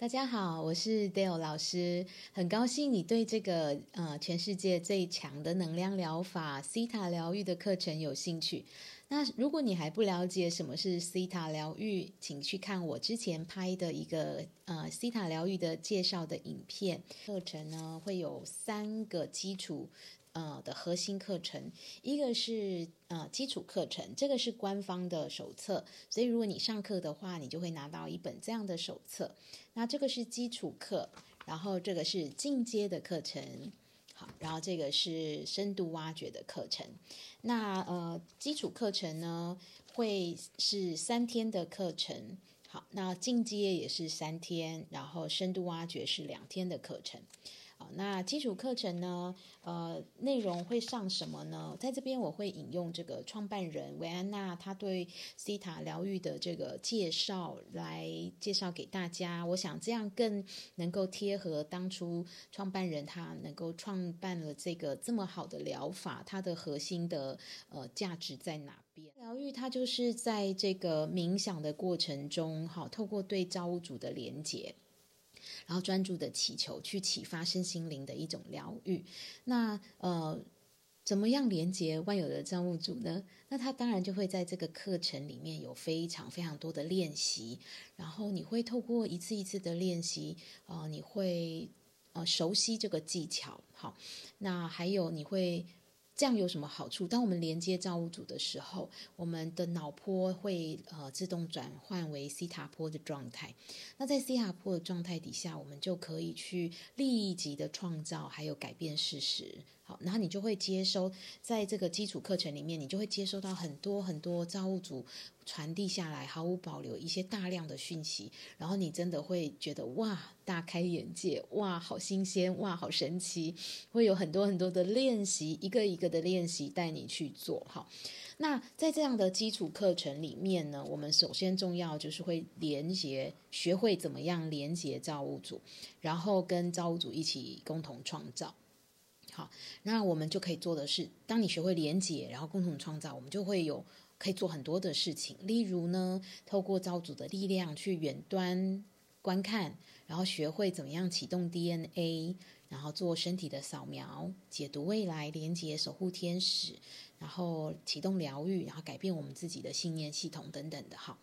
大家好，我是 Dale 老师，很高兴你对这个呃全世界最强的能量疗法西塔疗愈的课程有兴趣。那如果你还不了解什么是西塔疗愈，请去看我之前拍的一个呃西塔疗愈的介绍的影片。课程呢会有三个基础。呃的核心课程，一个是呃基础课程，这个是官方的手册，所以如果你上课的话，你就会拿到一本这样的手册。那这个是基础课，然后这个是进阶的课程，好，然后这个是深度挖掘的课程。那呃基础课程呢会是三天的课程，好，那进阶也是三天，然后深度挖掘是两天的课程。好，那基础课程呢？呃，内容会上什么呢？在这边我会引用这个创办人维安娜她对西塔疗愈的这个介绍来介绍给大家。我想这样更能够贴合当初创办人他能够创办了这个这么好的疗法，它的核心的呃价值在哪边？疗愈它就是在这个冥想的过程中，好，透过对造物主的连接。然后专注的祈求，去启发身心灵的一种疗愈。那呃，怎么样连接万有的造物主呢？那他当然就会在这个课程里面有非常非常多的练习。然后你会透过一次一次的练习，呃，你会呃熟悉这个技巧。好，那还有你会。这样有什么好处？当我们连接造物主的时候，我们的脑波会呃自动转换为西塔波的状态。那在西塔波的状态底下，我们就可以去立即的创造，还有改变事实。好，然后你就会接收，在这个基础课程里面，你就会接收到很多很多造物主。传递下来毫无保留一些大量的讯息，然后你真的会觉得哇，大开眼界，哇，好新鲜，哇，好神奇，会有很多很多的练习，一个一个的练习带你去做。好，那在这样的基础课程里面呢，我们首先重要就是会连接，学会怎么样连接造物主，然后跟造物主一起共同创造。好，那我们就可以做的是，当你学会连接，然后共同创造，我们就会有。可以做很多的事情，例如呢，透过造主的力量去远端观看，然后学会怎么样启动 DNA，然后做身体的扫描、解读未来、连接守护天使，然后启动疗愈，然后改变我们自己的信念系统等等的哈。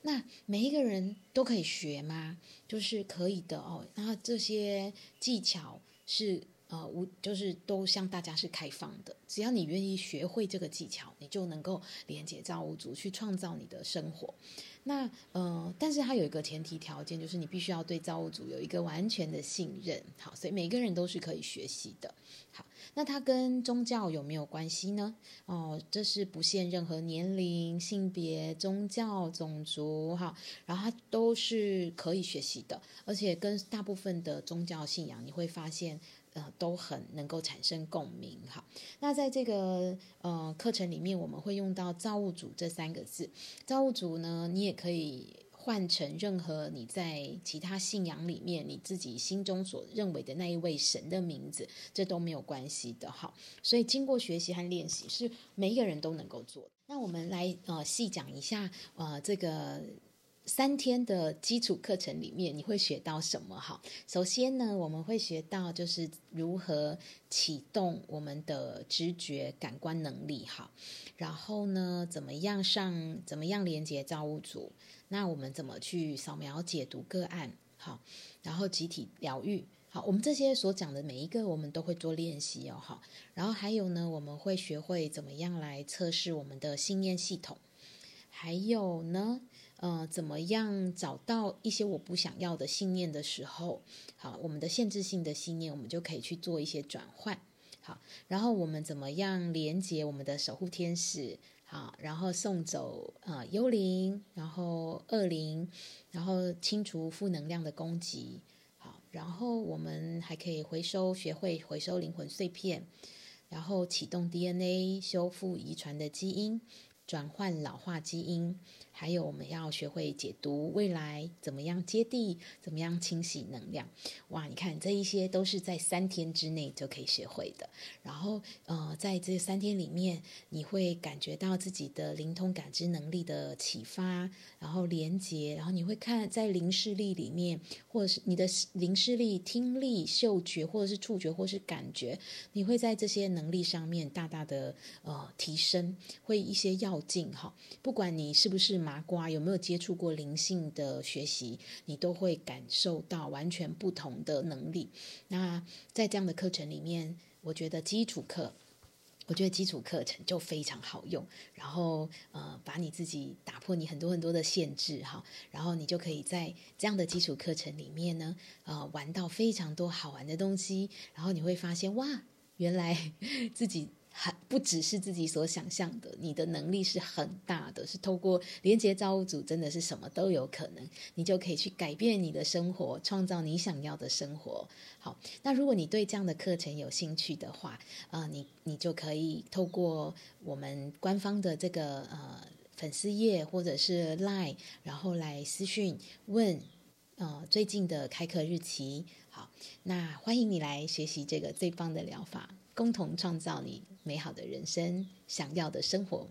那每一个人都可以学吗？就是可以的哦。那这些技巧是。呃，无就是都向大家是开放的，只要你愿意学会这个技巧，你就能够连接造物主去创造你的生活。那呃，但是它有一个前提条件，就是你必须要对造物主有一个完全的信任。好，所以每个人都是可以学习的。好，那它跟宗教有没有关系呢？哦，这是不限任何年龄、性别、宗教、种族，哈，然后它都是可以学习的，而且跟大部分的宗教信仰，你会发现。呃，都很能够产生共鸣哈。那在这个呃课程里面，我们会用到造物主这三个字。造物主呢，你也可以换成任何你在其他信仰里面你自己心中所认为的那一位神的名字，这都没有关系的哈。所以经过学习和练习，是每一个人都能够做。那我们来呃细讲一下呃这个。三天的基础课程里面，你会学到什么？哈，首先呢，我们会学到就是如何启动我们的直觉感官能力，哈。然后呢，怎么样上，怎么样连接造物主？那我们怎么去扫描解读个案？好，然后集体疗愈，好，我们这些所讲的每一个，我们都会做练习哦，哈。然后还有呢，我们会学会怎么样来测试我们的信念系统。还有呢，呃，怎么样找到一些我不想要的信念的时候，好，我们的限制性的信念，我们就可以去做一些转换，好，然后我们怎么样连接我们的守护天使，好，然后送走呃幽灵，然后恶灵，然后清除负能量的攻击，好，然后我们还可以回收，学会回收灵魂碎片，然后启动 DNA，修复遗传的基因。转换老化基因，还有我们要学会解读未来，怎么样接地，怎么样清洗能量。哇，你看这一些都是在三天之内就可以学会的。然后，呃，在这三天里面，你会感觉到自己的灵通感知能力的启发，然后连接，然后你会看在灵视力里面，或者是你的灵视力、听力、嗅觉，或者是触觉，或是感觉，你会在这些能力上面大大的呃提升，会一些要进哈。不管你是不是麻瓜，有没有接触过灵性的学习，你都会感受到完全不同的能力。那在这样的课程里面，我觉得基础课，我觉得基础课程就非常好用。然后呃，把你自己打破你很多很多的限制哈，然后你就可以在这样的基础课程里面呢，呃，玩到非常多好玩的东西。然后你会发现哇，原来自己。还不只是自己所想象的，你的能力是很大的，是透过连接造物主，真的是什么都有可能，你就可以去改变你的生活，创造你想要的生活。好，那如果你对这样的课程有兴趣的话，呃，你你就可以透过我们官方的这个呃粉丝页或者是 Line，然后来私讯问呃最近的开课日期。好，那欢迎你来学习这个最棒的疗法。共同创造你美好的人生，想要的生活。